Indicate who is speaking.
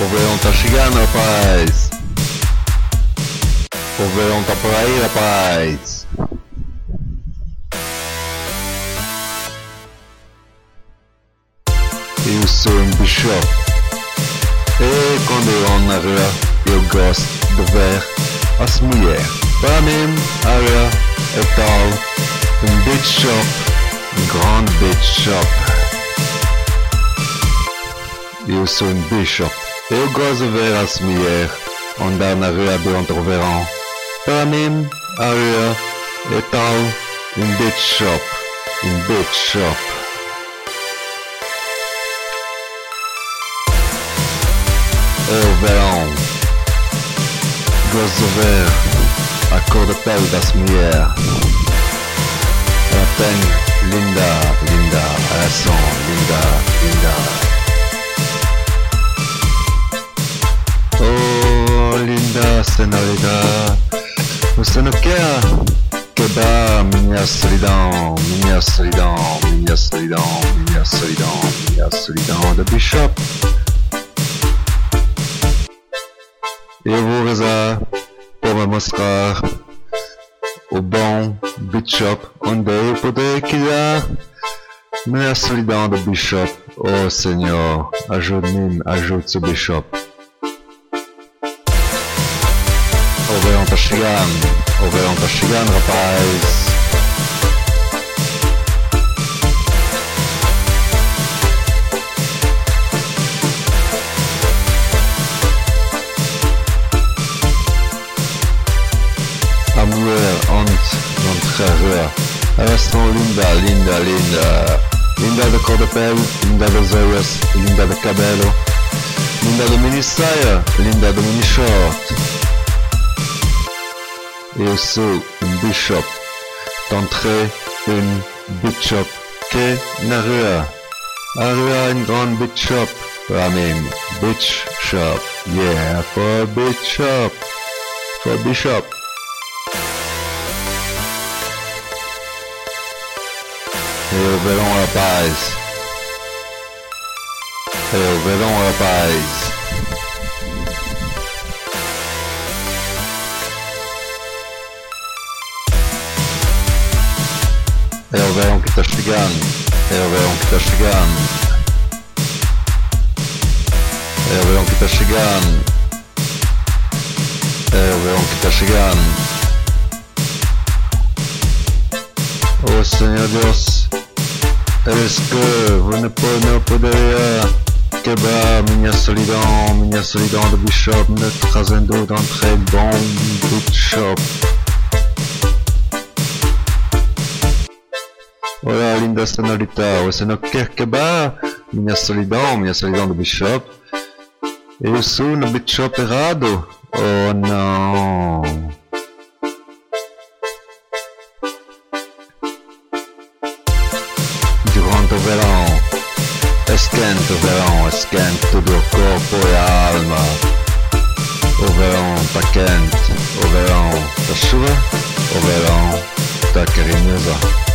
Speaker 1: O verão tá chegando, rapaz. O verão tá por aí, rapaz. Eu sou um bichão. E quando eu ando na rua, eu gosto de ver as mulheres. Para mim, a rua é tal um beach shop, um grande beach shop. Eu sou um bishop. Eu gosto de ver as mulheres andar na rua durante o verão. Para mim, a rua é tal beach shop, um beach shop. É o você não quer quebrar minha solidão, minha solidão, minha solidão, minha solidão, minha solidão da Bishop? Eu vou rezar para me mostrar o bom Bishop do Bishop. Oh Senhor, ajude-me, ajude o Bishop. O verão tá chegando, o verão tá chegando, rapaz. A mulher onde notre rua. Elas são linda, linda, linda. Linda da cor pele, linda das olhos, linda do cabelo. Linda do mini saia, linda do mini short. Eu sou um bishop. D'entrée, une bishop que na rua. A rua é um grande beach shop. Para mim, beach shop. Yeah, for beach shop. For bishop. É o verão, rapaz. É o verão, rapaz. Tá chegando. É o verão que tá chegando. Oh Senhor Deus, est-ce que vous ne pouvez não poderia quebrar minha solidão, minha solidão do Bishop, me trazendo d'entrée bom Bishop? Olha, linda senhorita, você não quer quebrar minha solidão, minha solidão do Bishop? Eu sou no Bishop errado? Oh não. Durante o verão, esquenta o verão, esquenta todo o corpo e a alma. O verão tá quente, o verão tá chuva, o verão tá carinhoso.